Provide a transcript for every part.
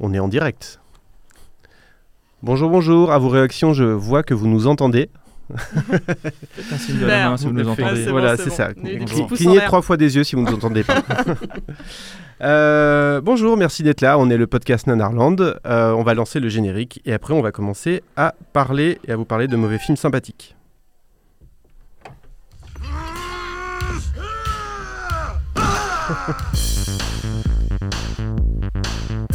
On est en direct. Bonjour, bonjour. À vos réactions, je vois que vous nous entendez. Faites un signe de la main si vous nous entendez. bon, voilà, c'est bon. ça. Clignez trois fois des yeux si vous ne nous entendez pas. Euh, bonjour, merci d'être là. On est le podcast Nanarland. Euh, on va lancer le générique et après on va commencer à parler et à vous parler de mauvais films sympathiques.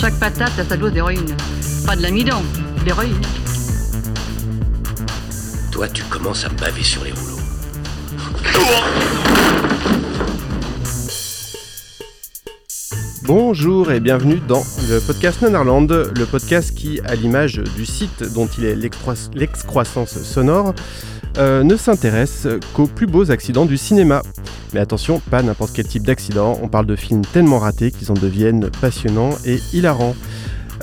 Chaque patate a sa dose d'héroïne. Pas de l'amidon, de l'héroïne. Toi, tu commences à me baver sur les rouleaux. Bonjour et bienvenue dans le podcast Nanarland, le podcast qui, à l'image du site dont il est l'excrois- l'excroissance sonore, euh, ne s'intéresse qu'aux plus beaux accidents du cinéma. Mais attention, pas n'importe quel type d'accident, on parle de films tellement ratés qu'ils en deviennent passionnants et hilarants.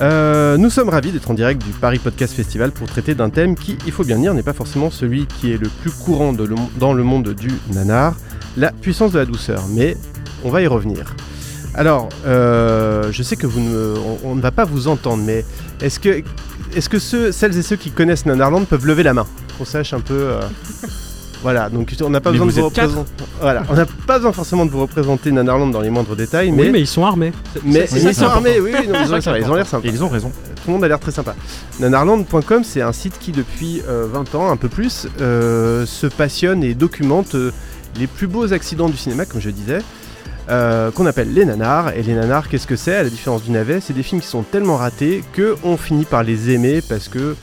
Euh, nous sommes ravis d'être en direct du Paris Podcast Festival pour traiter d'un thème qui, il faut bien dire, n'est pas forcément celui qui est le plus courant dans le monde du nanar, la puissance de la douceur. Mais on va y revenir. Alors, euh, je sais que vous ne, on, on ne va pas vous entendre, mais est-ce que, est-ce que ceux, celles et ceux qui connaissent Nanarland peuvent lever la main? Qu'on sache un peu. euh, Voilà, donc on n'a pas Mais besoin de vous représenter. Voilà, on n'a pas besoin forcément de vous représenter Nanarland dans les moindres détails, mais Oui, mais ils sont armés. mais ils sont armés, oui, oui, non, ils, ont, ils ont l'air sympas. Et ils ont raison. Tout le monde a l'air très sympa. Nanarland.com, c'est un site qui, depuis euh, 20 ans, un peu plus, euh, se passionne et documente euh, les plus beaux accidents du cinéma, comme je disais, euh, qu'on appelle les nanars. Et les nanars, qu'est-ce que c'est? À la différence du navet, c'est des films qui sont tellement ratés qu'on finit par les aimer parce que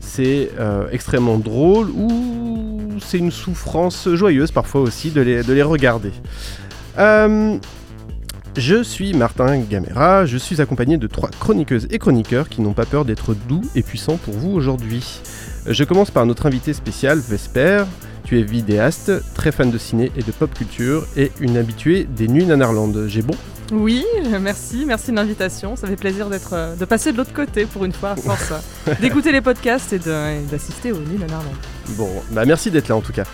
c'est euh, extrêmement drôle ou c'est une souffrance joyeuse parfois aussi de les, de les regarder. Euh, je suis Martin Gamera, je suis accompagné de trois chroniqueuses et chroniqueurs qui n'ont pas peur d'être doux et puissants pour vous aujourd'hui. Euh, Je commence par notre invité spécial, Vesper. Tu es vidéaste, très fan de ciné et de pop culture et une habituée des Nuits Nanarland. J'ai bon Oui, merci, merci de l'invitation. Ça fait plaisir d'être, euh, de passer de l'autre côté pour une fois, à force euh, d'écouter les podcasts et de- et d'assister aux nuits Nanarland. Bon, bah merci d'être là en tout cas.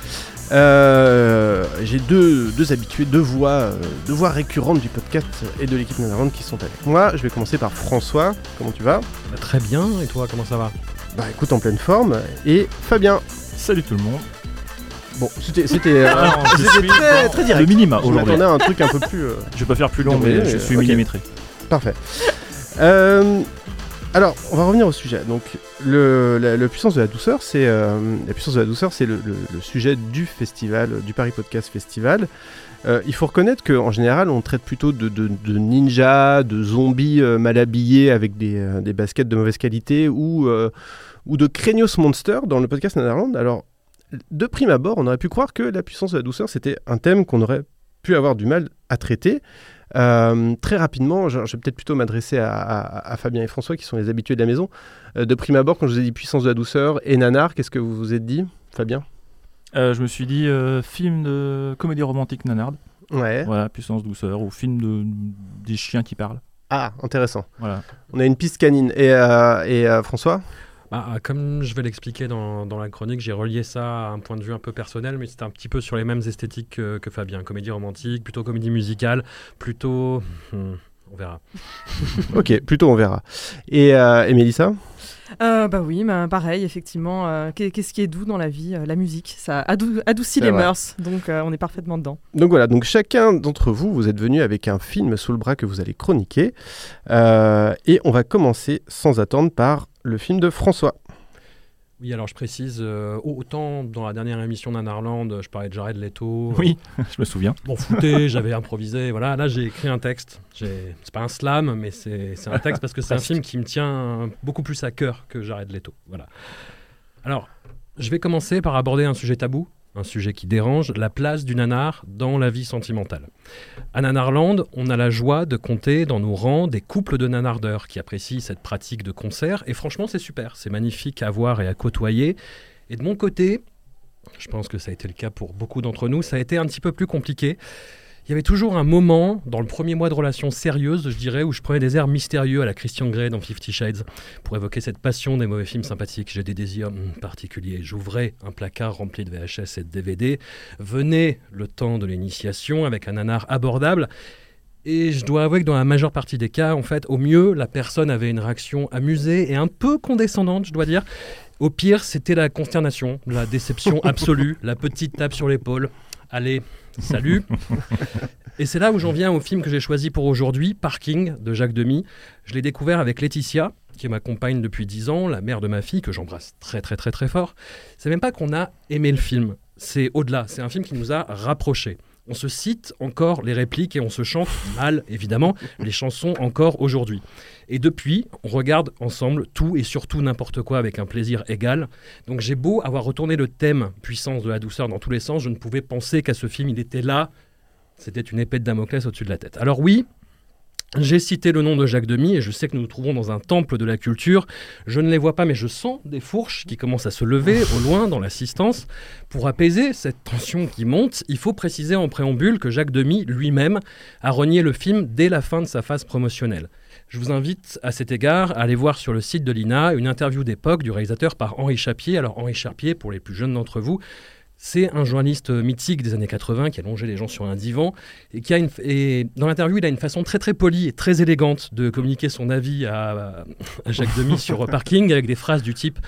Euh, J'ai deux, deux habitués, deux voix, euh, deux voix récurrentes du podcast et de l'équipe Nanarland qui sont avec moi. Je vais commencer par François. Comment tu vas? Bah, très bien, et toi, comment ça va? Bah écoute, en pleine forme. Et Fabien. Salut tout le monde. Bon, c'était euh, suis très, très Le direct. minima aujourd'hui. m'attendais à un truc un peu plus. euh, Je vais pas faire plus long, mais je suis millimétré. Parfait. Euh, alors, on va revenir au sujet. Donc, le, la, la puissance de la douceur, c'est euh, la puissance de la douceur, c'est le, le- le sujet du festival, du Paris Podcast Festival. Euh, il faut reconnaître qu'en général, on traite plutôt de, de, de ninjas, de zombies euh, mal habillés avec des, euh, des baskets de mauvaise qualité ou, euh, ou de craignos monsters dans le podcast Netherland. Alors, de prime abord, on aurait pu croire que la puissance de la douceur, c'était un thème qu'on aurait pu avoir du mal à traiter. Euh, très rapidement, je, je vais peut-être plutôt m'adresser à, à- à Fabien et François qui sont les habitués de la maison. Euh, de prime abord, quand je vous ai dit puissance de la douceur et nanar, qu'est-ce que vous vous êtes dit, Fabien? Euh, je me suis dit film de comédie romantique nanarde. Ouais. Voilà, puissance douceur ou film de des chiens qui parlent. Ah, intéressant. Voilà. On a une piste canine. Et, et François? Bah, Comme je vais l'expliquer dans, dans la chronique, j'ai relié ça à un point de vue un peu personnel, mais c'est un petit peu sur les mêmes esthétiques que, que Fabien. Comédie romantique, plutôt comédie musicale, plutôt... hmm, on verra. Ok, plutôt on verra. Et, euh, et Mélissa? Euh, bah oui, bah, pareil, effectivement. euh, qu'est- Qu'est-ce qui est doux dans la vie Euh, La musique, ça adou- adoucit les vrai. mœurs, donc euh, on est parfaitement dedans. Donc voilà, donc chacun d'entre vous, vous êtes venu avec un film sous le bras que vous allez chroniquer. Euh, et on va commencer sans attendre par le film de François. Oui, alors je précise, euh, autant dans la dernière émission d'Anarland, je parlais de Jared Leto. Oui, je me souviens. Bon, fouté, j'avais improvisé. Voilà, là j'ai écrit un texte. C'est pas un slam, mais c'est c'est un texte parce que c'est un film qui me tient beaucoup plus à cœur que Jared Leto. Voilà. Alors, je vais commencer par aborder un sujet tabou, un sujet qui dérange, la place du nanar dans la vie sentimentale. À Nanarland, on a la joie de compter dans nos rangs des couples de nanardeurs qui apprécient cette pratique de concert, et franchement c'est super, c'est magnifique à voir et à côtoyer. Et de mon côté, je pense que ça a été le cas pour beaucoup d'entre nous, ça a été un petit peu plus compliqué. Il y avait toujours un moment, dans le premier mois de relation sérieuse, je dirais, où je prenais des airs mystérieux à la Christian Grey dans Fifty Shades pour évoquer cette passion des mauvais films sympathiques. J'ai des désirs hmm, particuliers. J'ouvrais un placard rempli de VHS et de DVD. Venait le temps de l'initiation avec un nanar abordable. Et je dois avouer que dans la majeure partie des cas, en fait, au mieux, la personne avait une réaction amusée et un peu condescendante, je dois dire. Au pire, c'était la consternation, la déception absolue, la petite tape sur l'épaule. Allez, salut. Et c'est là où j'en viens au film que j'ai choisi pour aujourd'hui, Parking, de Jacques Demy. Je l'ai découvert avec Laetitia, qui m'accompagne depuis 10 ans, la mère de ma fille, que j'embrasse très très très très fort. C'est même pas qu'on a aimé le film, c'est au-delà, c'est un film qui nous a rapprochés. On se cite encore les répliques et on se chante mal, évidemment, les chansons encore aujourd'hui. Et depuis, on regarde ensemble tout et surtout n'importe quoi avec un plaisir égal. Donc j'ai beau avoir retourné le thème puissance de la douceur dans tous les sens, je ne pouvais penser qu'à ce film, il était là. C'était une épée de Damoclès au-dessus de la tête. Alors oui, j'ai cité le nom de Jacques Demy et je sais que nous nous trouvons dans un temple de la culture. Je ne les vois pas, mais je sens des fourches qui commencent à se lever au loin dans l'assistance. Pour apaiser cette tension qui monte, il faut préciser en préambule que Jacques Demy lui-même a renié le film dès la fin de sa phase promotionnelle. Je vous invite à cet égard à aller voir sur le site de l'INA une interview d'époque du réalisateur par Henri Chapier. Alors Henri Chapier, pour les plus jeunes d'entre vous, c'est un journaliste mythique des années 80 qui a longé les gens sur un divan et qui a une, et dans l'interview, il a une façon très très polie et très élégante de communiquer son avis à, à Jacques Demy sur Parking avec des phrases du type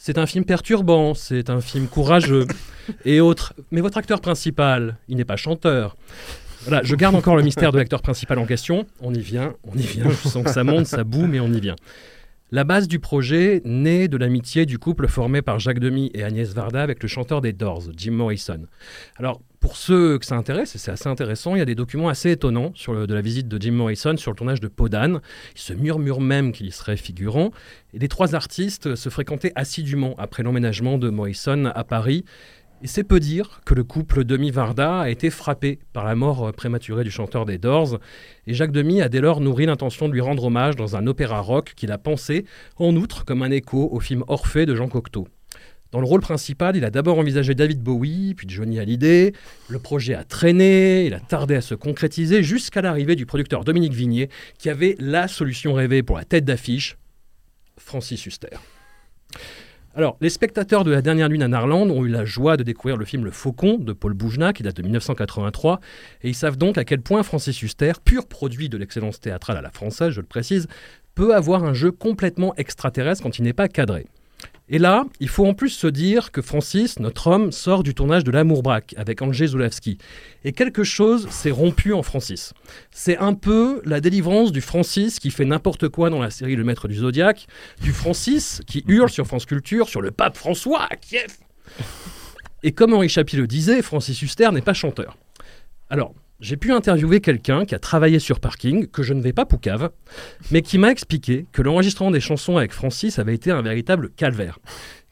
c'est un film perturbant, c'est un film courageux et autres. Mais votre acteur principal, il n'est pas chanteur. Voilà, je garde encore le mystère de l'acteur principal en question. On y vient, on y vient. Je sens que ça monte, ça boue, mais on y vient. La base du projet naît de l'amitié du couple formé par Jacques Demy et Agnès Varda avec le chanteur des Doors, Jim Morrison. Alors, pour ceux que ça intéresse, et c'est assez intéressant, il y a des documents assez étonnants sur de la visite de Jim Morrison sur le tournage de Podane. Il se murmure même qu'il serait figurant. Et les trois artistes se fréquentaient assidûment après l'emménagement de Morrison à Paris. Et c'est peu dire que le couple Demi-Varda a été frappé par la mort prématurée du chanteur des Doors, et Jacques Demy a dès lors nourri l'intention de lui rendre hommage dans un opéra rock qu'il a pensé, en outre, comme un écho au film Orphée de Jean Cocteau. Dans le rôle principal, il a d'abord envisagé David Bowie, puis Johnny Hallyday. Le projet a traîné, il a tardé à se concrétiser jusqu'à l'arrivée du producteur Dominique Vignier, qui avait la solution rêvée pour la tête d'affiche, Francis Huster. Alors, les spectateurs de la dernière nuit à Narland ont eu la joie de découvrir le film Le Faucon de Paul Boujna, qui date de 1983, et ils savent donc à quel point Francis Huster, pur produit de l'excellence théâtrale à la française, je le précise, peut avoir un jeu complètement extraterrestre quand il n'est pas cadré. Et là, il faut en plus se dire que Francis, notre homme, sort du tournage de L'Amour braque avec Andrzej Zulawski. Et quelque chose s'est rompu en Francis. C'est un peu la délivrance du Francis qui fait n'importe quoi dans la série Le Maître du Zodiaque, du Francis qui hurle sur France Culture sur le pape François à Kiev. Et comme Henri Chapi le disait, Francis Huster n'est pas chanteur. Alors, j'ai pu interviewer quelqu'un qui a travaillé sur Parking, que je ne vais pas poucave, mais qui m'a expliqué que l'enregistrement des chansons avec Francis avait été un véritable calvaire.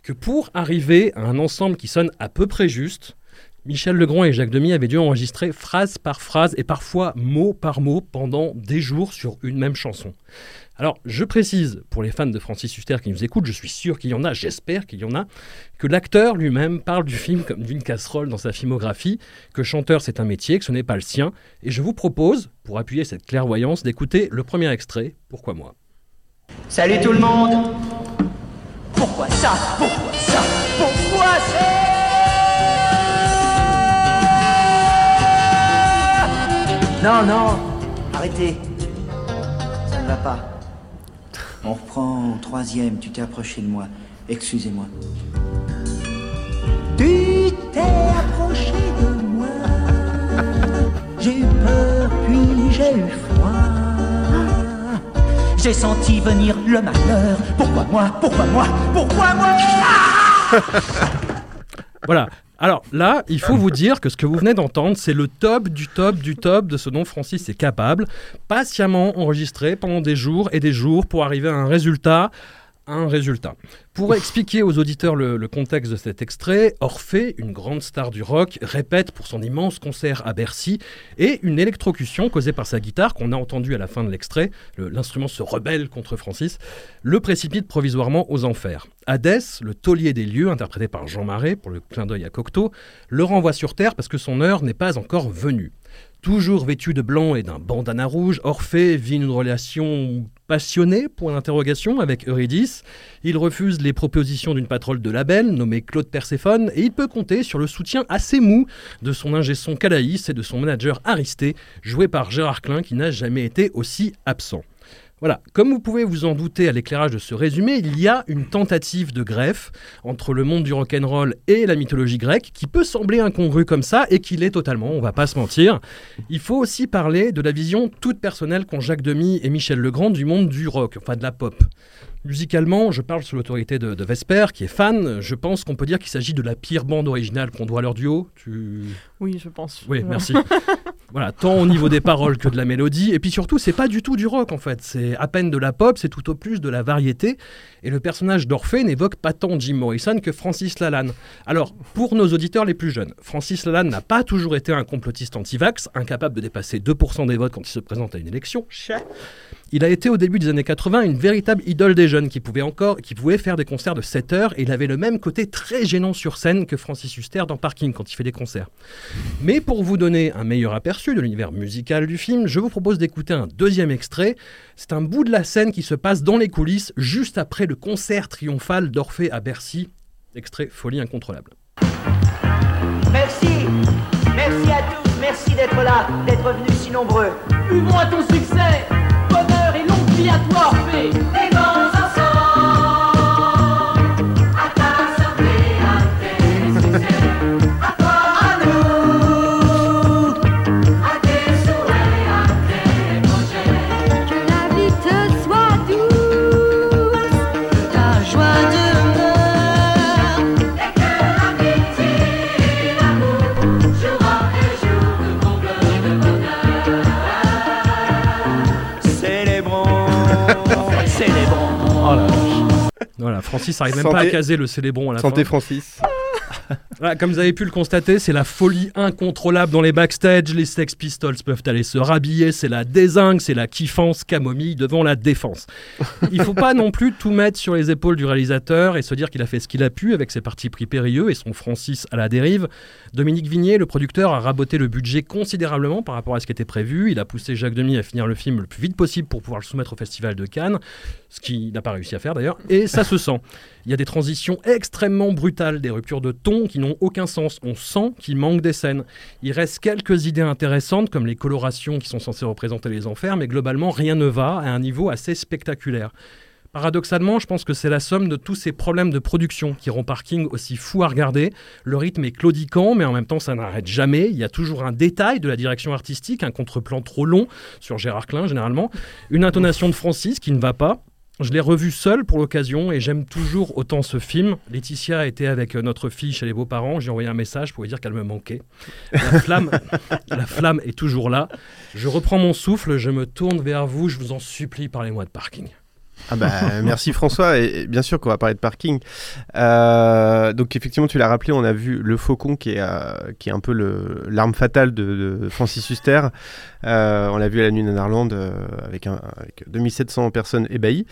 Que pour arriver à un ensemble qui sonne à peu près juste, Michel Legrand et Jacques Demy avaient dû enregistrer phrase par phrase et parfois mot par mot pendant des jours sur une même chanson. Alors, je précise, pour les fans de Francis Huster qui nous écoutent, je suis sûr qu'il y en a, j'espère qu'il y en a, que l'acteur lui-même parle du film comme d'une casserole dans sa filmographie, que chanteur c'est un métier, que ce n'est pas le sien, et je vous propose, pour appuyer cette clairvoyance, d'écouter le premier extrait, Pourquoi moi? Salut tout le monde. Pourquoi ça? Pourquoi ça? Pourquoi ça? Non, non, arrêtez. Ça ne va pas. On reprend troisième, tu t'es approché de moi. Excusez-moi. Tu t'es approché de moi. J'ai eu peur, puis j'ai eu froid. J'ai senti venir le malheur. Pourquoi moi? Pourquoi moi? Pourquoi moi? Voilà. Alors là, il faut vous dire que ce que vous venez d'entendre, c'est le top du top du top de ce dont Francis est capable, patiemment enregistré pendant des jours et des jours pour arriver à un résultat un résultat. Pour expliquer aux auditeurs le, contexte de cet extrait, Orphée, une grande star du rock, répète pour son immense concert à Bercy et une électrocution causée par sa guitare qu'on a entendue à la fin de l'extrait, le- l'instrument se rebelle contre Francis, le précipite provisoirement aux enfers. Hadès, le taulier des lieux, interprété par Jean Marais pour le clin d'œil à Cocteau, le renvoie sur Terre parce que son heure n'est pas encore venue. Toujours vêtu de blanc et d'un bandana rouge, Orphée vit une relation passionnée, point d'interrogation, avec Eurydice. Il refuse les propositions d'une patrole de label, nommée Claude Perséphone, et il peut compter sur le soutien assez mou de son ingé son Calaïs et de son manager Aristé, joué par Gérard Klein, qui n'a jamais été aussi absent. Voilà, comme vous pouvez vous en douter à l'éclairage de ce résumé, il y a une tentative de greffe entre le monde du rock'n'roll et la mythologie grecque qui peut sembler incongrue comme ça et qui l'est totalement, on va pas se mentir. Il faut aussi parler de la vision toute personnelle qu'ont Jacques Demy et Michel Legrand du monde du rock, enfin de la pop. Musicalement, je parle sous l'autorité de, de Vesper, qui est fan. Je pense qu'on peut dire qu'il s'agit de la pire bande originale qu'on doit à leur duo. Tu... Oui, je pense. Oui, Ouais. merci. voilà, tant au niveau des paroles que de la mélodie. Et puis surtout, c'est pas du tout du rock en fait. C'est à peine de la pop, c'est tout au plus de la variété. Et le personnage d'Orphée n'évoque pas tant Jim Morrison que Francis Lalanne. Alors, pour nos auditeurs les plus jeunes, Francis Lalanne n'a pas toujours été un complotiste anti-vax, incapable de dépasser 2% des votes quand il se présente à une élection. Il a été au début des années 80 une véritable idole des jeunes qui pouvait encore, qui pouvait faire des concerts de 7 heures et il avait le même côté très gênant sur scène que Francis Huster dans Parking quand il fait des concerts. Mais pour vous donner un meilleur aperçu de l'univers musical du film, je vous propose d'écouter un deuxième extrait. C'est un bout de la scène qui se passe dans les coulisses juste après le concert triomphal d'Orphée à Bercy. Extrait Folie incontrôlable. Merci, merci à tous, merci d'être là, d'être venus si nombreux. Buvons à ton succès Bonheur et longue vie à toi, Orphée Voilà, Francis n'arrive même pas à caser le célébron à la Santé fin. Francis. Comme vous avez pu le constater, c'est la folie incontrôlable dans les backstage. Les Sex Pistols peuvent aller se rhabiller, c'est la désingue, c'est la kiffance camomille devant la défense. Il faut pas non plus tout mettre sur les épaules du réalisateur et se dire qu'il a fait ce qu'il a pu avec ses partis pris périlleux et son Francis à la dérive. Dominique Vignier, le producteur, a raboté le budget considérablement par rapport à ce qui était prévu. Il a poussé Jacques Demy à finir le film le plus vite possible pour pouvoir le soumettre au Festival de Cannes, ce qu'il n'a pas réussi à faire d'ailleurs, et ça se sent. Il y a des transitions extrêmement brutales, des ruptures de ton qui n'ont aucun sens. On sent qu'il manque des scènes. Il reste quelques idées intéressantes, comme les colorations qui sont censées représenter les enfers, mais globalement, rien ne va à un niveau assez spectaculaire. Paradoxalement, je pense que c'est la somme de tous ces problèmes de production qui rend Parking aussi fou à regarder. Le rythme est claudiquant, mais en même temps, ça n'arrête jamais. Il y a toujours un détail de la direction artistique, un contre-plan trop long sur Gérard Klein généralement, une intonation de Francis qui ne va pas. Je l'ai revu seul pour l'occasion et j'aime toujours autant ce film. Laetitia était avec euh, notre fille chez les beaux-parents. J'ai envoyé un message pour lui dire qu'elle me manquait. La flamme, la flamme est toujours là. Je reprends mon souffle, je me tourne vers vous. Je vous en supplie, parlez-moi de parking. Ah bah, merci François, et bien sûr qu'on va parler de parking. Euh, donc effectivement, tu l'as rappelé, on a vu Le Faucon qui est, euh, qui est un peu l'arme fatale de, de Francis Huster. Euh, on l'a vu à la nuit euh, avec, un, avec 2700 personnes ébahies.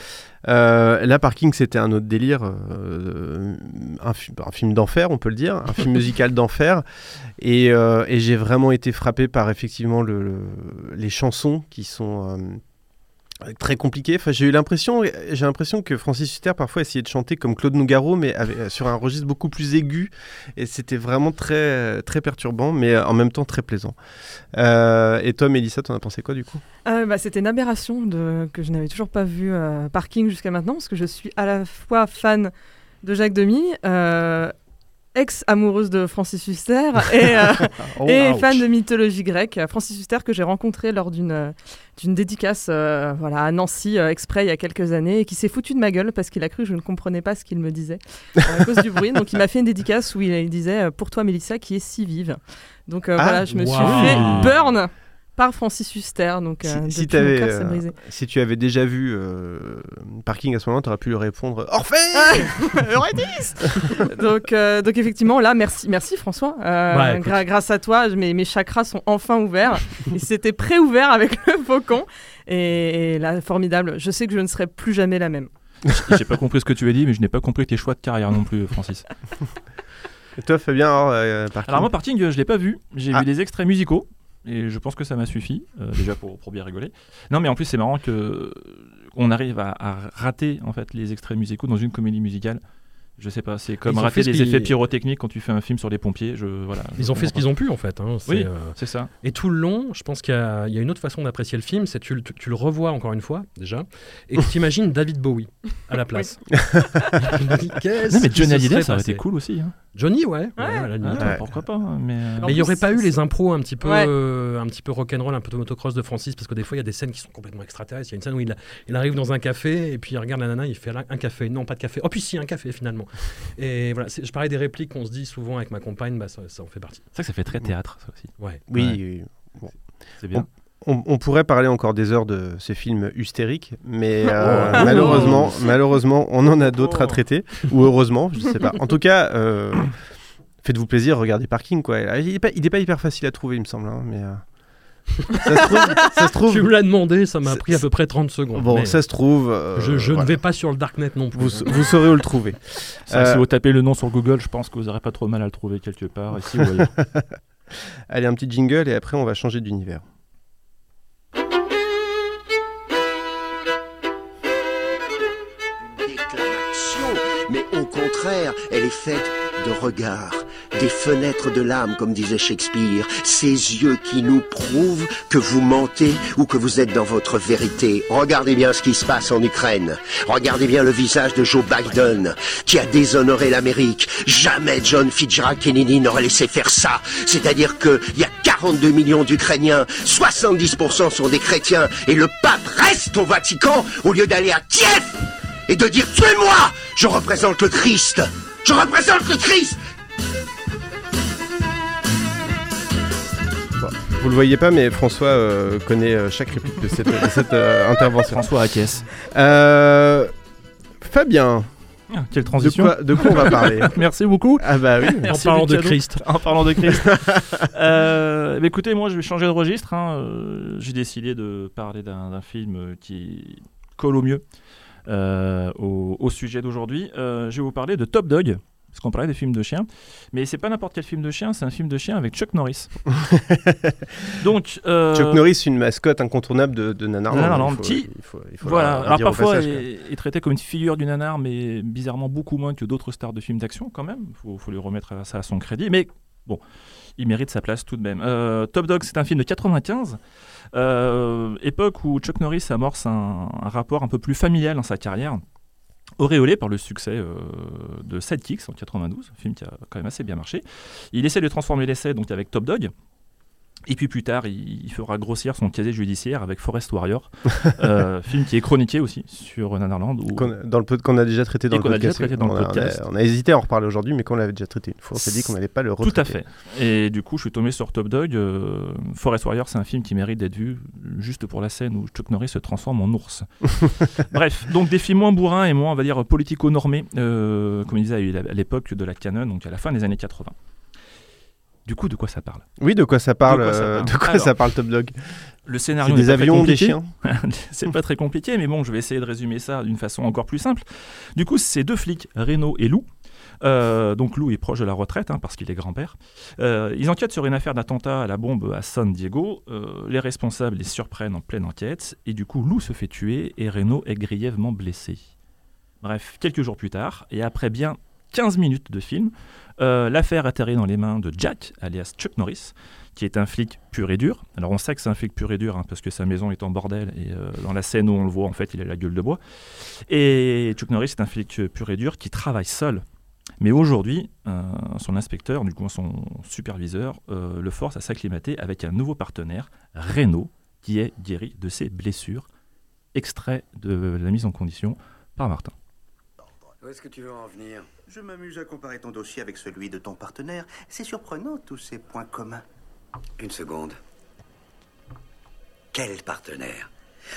Là, Parking, c'était un autre délire, euh, un, fi- un film d'enfer, on peut le dire, un film musical d'enfer. Et, et j'ai vraiment été frappé par effectivement le, le- les chansons qui sont... euh, très compliqué. Enfin, j'ai eu l'impression, j'ai l'impression que Francis Huster parfois essayait de chanter comme Claude Nougaro, mais avec- sur un registre beaucoup plus aigu. Et c'était vraiment très, très perturbant, mais en même temps très plaisant. Euh, et toi, Mélissa, t'en as pensé quoi du coup? Euh, bah, C'était une aberration de... que je n'avais toujours pas vu euh, Parking jusqu'à maintenant, parce que je suis à la fois fan de Jacques Demy, euh, ex-amoureuse de Francis Huster, et, euh, Oh, et fan de mythologie grecque. Francis Huster que j'ai rencontré lors d'une euh, d'une dédicace euh, voilà, à Nancy euh, exprès il y a quelques années, et qui s'est foutu de ma gueule parce qu'il a cru que je ne comprenais pas ce qu'il me disait à cause du bruit. Donc il m'a fait une dédicace où il, il disait euh, « Pour toi, Mélissa, qui est si vive ». Donc Ah, voilà, je me wow. suis fait burn par Francis Huster. Donc, euh, Si, euh, brisé. si tu avais déjà vu euh, Parking à ce moment, tu aurais pu lui répondre Orphée Eurydice donc, euh, donc effectivement, là, merci, merci François. Euh, Bah, gra- grâce à toi, mes, mes chakras sont enfin ouverts. Ils s'étaient pré-ouverts avec le faucon. Et, et là, formidable. Je sais que je ne serai plus jamais la même. J'ai pas compris ce que tu as dit, mais je n'ai pas compris tes choix de carrière non plus, Francis. Et toi, Fabien, alors, euh, Parking Alors moi, Parking, euh, je l'ai pas vu. J'ai Ah. vu des extraits musicaux. Et je pense que ça m'a suffi, euh, déjà pour, bien rigoler. Non, mais en plus, c'est marrant que on arrive à, à rater en fait les extraits musicaux dans une comédie musicale. Je sais pas, c'est comme rater qu'ils- effets pyrotechniques quand tu fais un film sur les pompiers. Je, voilà, Ils je ont fait ce qu'ils ont pu en fait. hein, Oui, euh, c'est ça. Et tout le long, je pense qu'il y, a il y a une autre façon d'apprécier le film, c'est tu, le- tu, tu le revois encore une fois déjà, et tu t'imagines David Bowie à la place. Non, mais Johnny Hallyday, ça aurait été cool aussi. hein. Johnny, ouais. ouais, à la limite. Attends, Pourquoi pas hein, Mais, euh, Mais il n'y aurait pas eu les impros un petit peu, Ouais. euh, un petit peu rock'n'roll, un peu de motocross de Francis, parce que des fois il y a des scènes qui sont complètement extraterrestres. Il y a une scène où il, il arrive dans un café et puis il regarde la nana, il fait un café, non pas de café. Oh puis si un café finalement. Et voilà, je parlais des répliques qu'on se dit souvent avec ma compagne, bah ça, ça en fait partie. C'est vrai que ça fait très théâtre, ça aussi. Ouais. Oui, Ouais. oui, bon. C'est bien. On, on- on pourrait parler encore des heures de ces films hystériques, mais euh, Oh. malheureusement, malheureusement, on en a d'autres à traiter, ou heureusement, je sais pas. En tout cas, euh, faites-vous plaisir, regardez Parking, quoi. Il n'est pas, il est pas hyper facile à trouver, il me semble, hein, mais euh, ça se trouve, ça se trouve- Tu me l'as demandé, ça m'a pris à peu près 30 secondes. Bon, ça se trouve. euh, je je voilà. ne vais pas sur le darknet non plus. Vous, hein. vous saurez où le trouver. Que Euh, Si vous tapez le nom sur Google, je pense que vous n'aurez pas trop mal à le trouver quelque part, ici ou ailleurs. Allez, un petit jingle et après on va changer d'univers. mais au contraire, elle est faite de regards, des fenêtres de l'âme, comme disait Shakespeare, ces yeux qui nous prouvent que vous mentez ou que vous êtes dans votre vérité. Regardez bien ce qui se passe en Ukraine. Regardez bien le visage de Joe Biden, qui a déshonoré l'Amérique. Jamais John Fitzgerald Kennedy n'aurait laissé faire ça. C'est-à-dire qu'il y a 42 millions d'Ukrainiens, 70% sont des chrétiens, et le pape reste au Vatican au lieu d'aller à Kiev et de dire tuez-moi Je représente le Christ Je représente le Christ Vous le voyez pas, mais François euh, connaît euh, chaque réplique de cette, de cette, euh, intervention. François acquiesce. Euh, Fabien. Ah, quelle transition. De quoi, de quoi on va parler Merci beaucoup. Ah bah oui. Merci En parlant de cadeau. Christ. En parlant de Christ. Euh, bah écoutez, moi je vais changer de registre. hein. J'ai décidé de parler d'un d'un film qui colle au mieux euh, au, au sujet d'aujourd'hui. Euh, je vais vous parler de Top Dog. Parce qu'on parlait des films de chiens. Mais c'est pas n'importe quel film de chien, c'est un film de chien avec Chuck Norris. Donc. euh, Chuck Norris, une mascotte incontournable de, de Nanarland. Nanarland, qui- il faut- il faut voilà. Alors parfois, passage, est, est traité comme une figure du nanar, mais bizarrement beaucoup moins que d'autres stars de films d'action quand même. Il faut, faut lui remettre à- ça à son crédit. Mais bon, il mérite sa place tout de même. Euh, Top Dog, c'est un film de 95, euh, époque où Chuck Norris amorce un, un rapport un peu plus familial dans sa carrière. Auréolé par le succès euh, de Sidekicks en 92, un film qui a quand même assez bien marché. Il essaie de transformer l'essai donc avec Top Dog. Et puis plus tard, il, fera grossir son casier judiciaire avec Forest Warrior, euh, film qui est chroniqué aussi sur Nanarland. Où... Qu'on- dans le qu'on a déjà traité dans le podcast. traité dans le on, a, podcast. on a- on a hésité à en reparler aujourd'hui, mais qu'on l'avait déjà traité une fois, on s'est dit qu'on n'allait pas le retraiter. Tout à fait. Et du coup, je suis tombé sur Top Dog. euh, Forest Warrior, c'est un film qui mérite d'être vu juste pour la scène où Chuck Norris se transforme en ours. Bref, donc des films moins bourrins et moins, on va dire, politico-normés, euh, comme il disait à l'époque de la canon, donc à la fin des années 80. Du coup, de quoi ça parle Oui, de quoi ça parle, De quoi ça euh, parle de quoi Alors, ça parle Top Dog Le scénario des pas très avions, des compliqué. chiens c'est pas très compliqué, mais bon, je vais essayer de résumer ça d'une façon encore plus simple. Du coup, c'est deux flics, Reno et Lou. Euh, donc Lou est proche de la retraite hein, parce qu'il est grand-père. Euh, ils enquêtent sur une affaire d'attentat à la bombe à San Diego. Euh, les responsables les surprennent en pleine enquête et du coup Lou se fait tuer et Reno est grièvement blessé. Bref, quelques jours plus tard et après bien 15 minutes de film, euh, l'affaire atterrit dans les mains de Jack, alias Chuck Norris, qui est un flic pur et dur. Alors on sait que c'est un flic pur et dur hein, parce que sa maison est en bordel et euh, dans la scène où on le voit, en fait, il a la gueule de bois. Et Chuck Norris est un flic pur et dur qui travaille seul. Mais aujourd'hui, euh, son inspecteur, du coup son superviseur, euh, le force à s'acclimater avec un nouveau partenaire, Reno, qui est guéri de ses blessures. Extrait de la mise en condition par Martin. Où est-ce que tu veux en venir? Je m'amuse à comparer ton dossier avec celui de ton partenaire. C'est surprenant tous ces points communs. Une seconde. Quel partenaire?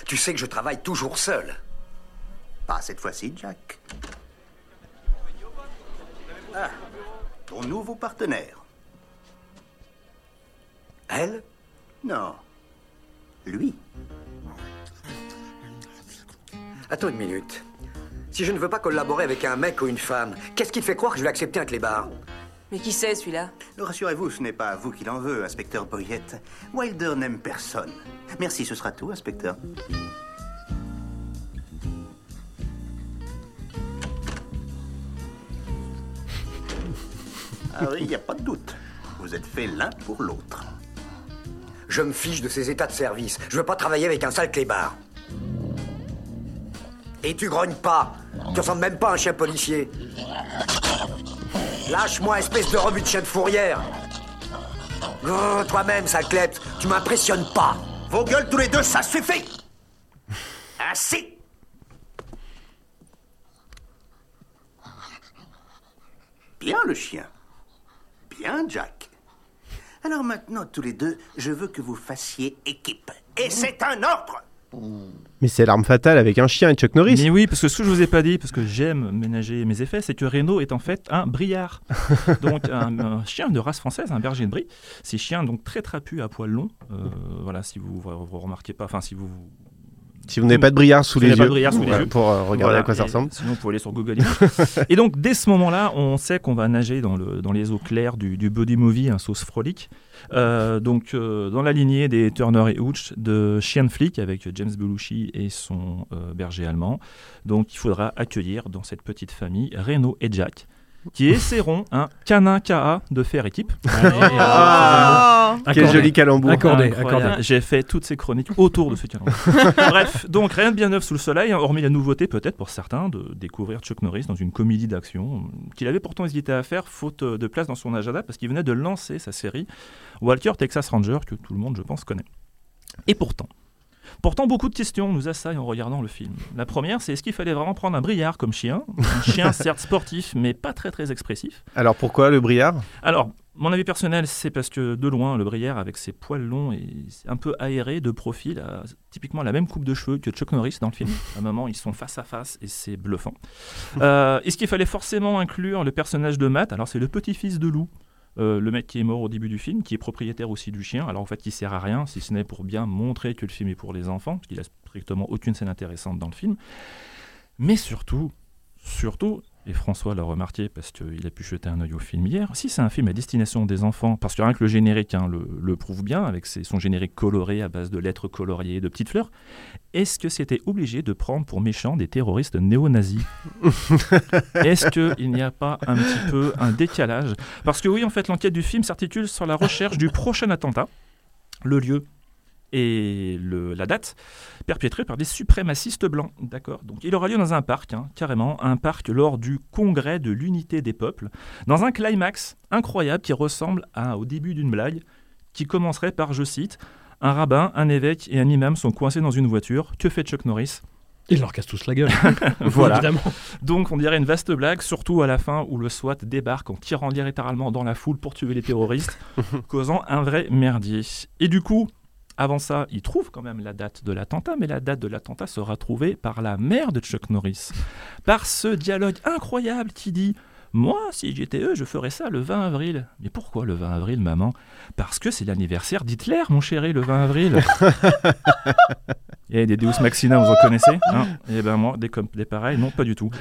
Tu sais que je travaille toujours seul. Pas cette fois-ci, Jack. Ah, ton nouveau partenaire. Elle? Non. Lui. Attends une minute. Si je ne veux pas collaborer avec un mec ou une femme, qu'est-ce qui te fait croire que je vais accepter un clébard Mais qui c'est celui-là? Rassurez-vous, ce n'est pas vous qui l'en veut, inspecteur Boyette. Wilder n'aime personne. Merci, ce sera tout, inspecteur. Ah oui, il n'y a pas de doute. Vous êtes faits l'un pour l'autre. Je me fiche de ces états de service. Je veux pas travailler avec un sale clébard. Et tu grognes pas. Tu ressembles même pas à un chien policier. Lâche-moi, espèce de rebut de chien de fourrière. Oh, toi-même, sale klepte, tu m'impressionnes pas. Vos gueules tous les deux, ça suffit Assez Bien le chien. Bien, Jack. Alors maintenant, tous les deux, je veux que vous fassiez équipe. Et c'est un ordre Mais c'est l'arme fatale avec un chien et Chuck Norris. Mais oui, parce que ce que je vous ai pas dit, parce que j'aime ménager mes effets, c'est que Renault est en fait un briard. donc un, un chien de race française, un berger de brie. Ces chiens donc très trapus à poils longs. Euh, voilà, si vous, vous, vous remarquez pas, enfin si vous Si vous n'avez pas de briard sous Si les pas yeux, de briard sous les ouais, yeux. pour euh, regarder Voilà, à quoi ça ressemble. Sinon, vous pouvez aller sur Google et donc, dès ce moment-là, on sait qu'on va nager dans, le, dans les eaux claires du, du buddy movie, un sauce frolic. Euh, donc, euh, dans la lignée des Turner et Hooch de Chien de flic avec James Belushi et son euh, berger allemand. Donc, il faudra accueillir dans cette petite famille Renault et Jack. Qui essaieront un canin KA de faire équipe. Ah, quel joli calembour. Accordé, Incroyable. accordé. J'ai fait toutes ces chroniques autour de ce calembour. Bref, donc rien de bien neuf sous le soleil, hein, hormis la nouveauté peut-être pour certains de découvrir Chuck Norris dans une comédie d'action euh, qu'il avait pourtant hésité à faire faute euh, de place dans son agenda parce qu'il venait de lancer sa série Walker Texas Ranger que tout le monde je pense connaît. Et pourtant, Pourtant, beaucoup de questions nous assaillent en regardant le film. La première, c'est est-ce qu'il fallait vraiment prendre un briard comme chien? Un chien certes sportif, mais pas très très expressif. Alors pourquoi le briard Alors, mon avis personnel, c'est parce que de loin, le briard, avec ses poils longs et un peu aéré de profil, a typiquement la même coupe de cheveux que Chuck Norris dans le film. À un moment, ils sont face à face et c'est bluffant. Euh, Est-ce qu'il fallait forcément inclure le personnage de Matt? Alors, c'est le petit-fils de Lou. Euh, le mec qui est mort au début du film, qui est propriétaire aussi du chien, alors en fait qui sert à rien, si ce n'est pour bien montrer que le film est pour les enfants, parce qu'il a strictement aucune scène intéressante dans le film. Mais surtout, surtout, et François l'a remarqué parce qu'il a pu jeter un œil au film hier, si c'est un film à destination des enfants, parce que rien que le générique hein, le, prouve bien, avec son générique coloré à base de lettres coloriées et de petites fleurs, est-ce que c'était obligé de prendre pour méchants des terroristes néo-nazis? Est-ce qu'il n'y a pas un petit peu un décalage? Parce que oui, en fait, l'enquête du film s'articule sur la recherche du prochain attentat, le lieu et le- la date, perpétré par des suprémacistes blancs. D'accord. Donc il aura lieu dans un parc, hein, carrément, un parc lors du congrès de l'unité des peuples, dans un climax incroyable qui ressemble à, au début d'une blague, qui commencerait par, je cite, un rabbin, un évêque et un imam sont coincés dans une voiture. Que fait Chuck Norris? Ils leur cassent tous la gueule. voilà. Évidemment. Donc on dirait une vaste blague, surtout à la fin où le SWAT débarque en tirant littéralement dans la foule pour tuer les terroristes, causant un vrai merdier. Et du coup, avant ça, il trouve quand même la date de l'attentat, mais la date de l'attentat sera trouvée par la mère de Chuck Norris. Par ce dialogue incroyable qui dit Moi, si j'étais eux, je ferais ça le 20 avril. Mais pourquoi le 20 avril, maman? Parce que c'est l'anniversaire d'Hitler, mon chéri, le 20 avril. A des Deus Maxina, vous en connaissez hein? Et ben moi, des, comme, des pareils, non, pas du tout.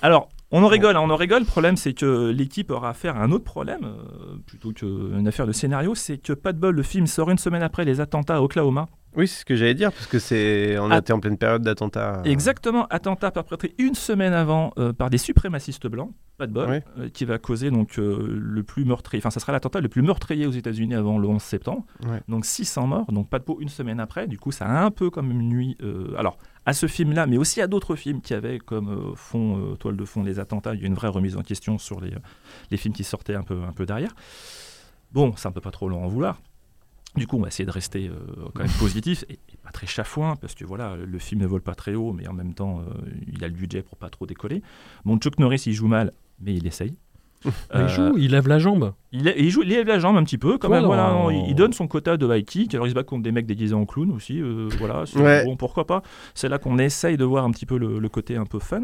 Alors, on en rigole, hein, on en rigole. Le problème, c'est que l'équipe aura affaire à un autre problème, euh, plutôt qu'une affaire de scénario, c'est que pas de bol, le film sort une semaine après les attentats à Oklahoma. Oui, c'est ce que j'allais dire, parce que c'est on Ah. était en pleine période d'attentat. Exactement, attentat perpétré une semaine avant euh, par des suprémacistes blancs, pas de bol, euh, qui va causer donc euh, le plus meurtrier, enfin ça sera l'attentat le plus meurtrier aux États-Unis avant le 11 septembre. Donc 600 morts, donc pas de peau une semaine après. Du coup, ça a un peu comme une nuit. alors à ce film-là, mais aussi à d'autres films qui avaient comme fond, toile de fond les attentats. Il y a une vraie remise en question sur les, les films qui sortaient un peu, un peu derrière. Bon, ça ne peut pas trop long en vouloir. Du coup, on va essayer de rester euh, quand même positif et, pas très chafouin parce que voilà, le film ne vole pas très haut, mais en même temps, euh, il a le budget pour pas trop décoller. Bon, Chuck Norris, il joue mal, mais il essaye. Il joue, il lève la jambe. Il, joue, il lève la jambe un petit peu, quand même. Voilà, il, il donne son quota de high kick. Alors il se bat contre des mecs déguisés en clown aussi. euh, voilà, Ouais. bon, pourquoi pas. C'est là qu'on essaye de voir un petit peu le, le côté un peu fun.